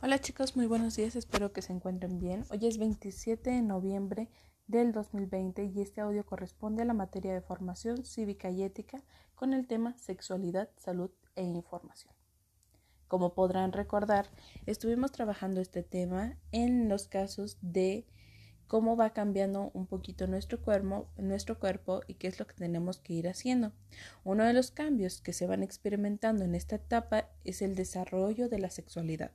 Hola chicos, muy buenos días, espero que se encuentren bien. Hoy es 27 de noviembre del 2020 y este audio corresponde a la materia de formación cívica y ética con el tema sexualidad, salud e información. Como podrán recordar, estuvimos trabajando este tema en los casos de cómo va cambiando un poquito nuestro cuerpo, nuestro cuerpo y qué es lo que tenemos que ir haciendo. Uno de los cambios que se van experimentando en esta etapa es el desarrollo de la sexualidad.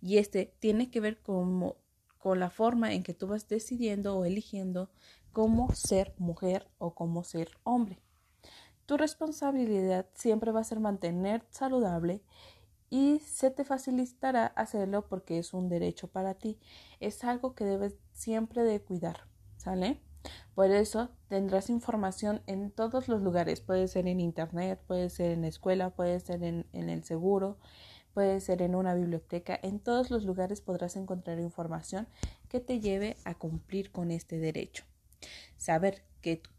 Y este tiene que ver con, con la forma en que tú vas decidiendo o eligiendo cómo ser mujer o cómo ser hombre. Tu responsabilidad siempre va a ser mantener saludable y se te facilitará hacerlo porque es un derecho para ti. Es algo que debes siempre de cuidar, ¿sale? Por eso tendrás información en todos los lugares. Puede ser en internet, puede ser en la escuela, puede ser en el seguro, puede ser en una biblioteca, en todos los lugares podrás encontrar información que te lleve a cumplir con este derecho. Saber que tu,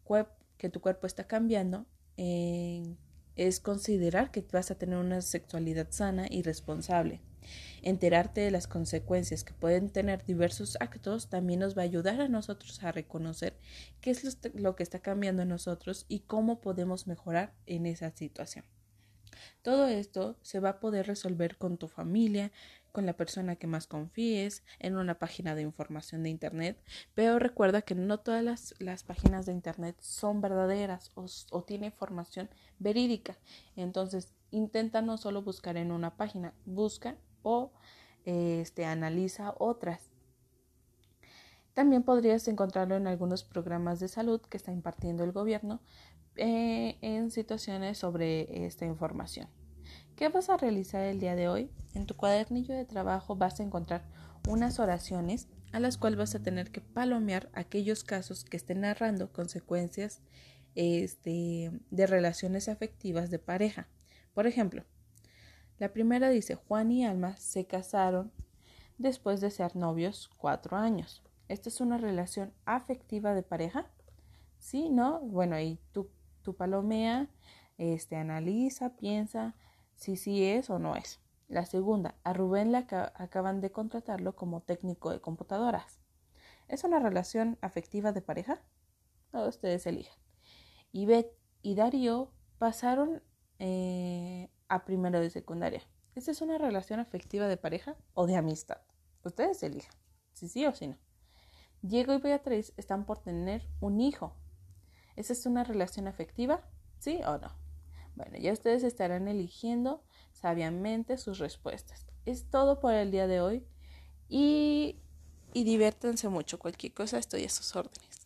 cuerpo está cambiando eh, es considerar que vas a tener una sexualidad sana y responsable. Enterarte de las consecuencias que pueden tener diversos actos también nos va a ayudar a nosotros a reconocer qué es lo que está cambiando en nosotros y cómo podemos mejorar en esa situación. Todo esto se va a poder resolver con tu familia, con la persona que más confíes, en una página de información de Internet, pero recuerda que no todas las, páginas de Internet son verdaderas o, o tienen información verídica. Entonces, intenta no solo buscar en una página, busca o este, analiza otras. También podrías encontrarlo en algunos programas de salud que está impartiendo el gobierno eh, en situaciones sobre esta información. ¿Qué vas a realizar el día de hoy? En tu cuadernillo de trabajo vas a encontrar unas oraciones a las cuales vas a tener que palomear aquellos casos que estén narrando consecuencias este, de relaciones afectivas de pareja. Por ejemplo, la primera dice, Juan y Alma se casaron después de ser novios cuatro años. ¿Esta es una relación afectiva de pareja? Sí, ¿no? Bueno, y tú tu palomea, este, analiza, piensa si sí es o no es. La segunda, a Rubén le acaban de contratarlo como técnico de computadoras. ¿Es una relación afectiva de pareja? No, ustedes elijan. Y Beth y Darío pasaron eh, a primero de secundaria. ¿Esta es una relación afectiva de pareja o de amistad? Ustedes elijan, si sí o si no. Diego y Beatriz están por tener un hijo. ¿Esa es una relación afectiva? ¿Sí o no? Bueno, ya ustedes estarán eligiendo sabiamente sus respuestas. Es todo por el día de hoy y, y diviértanse mucho. Cualquier cosa estoy a sus órdenes.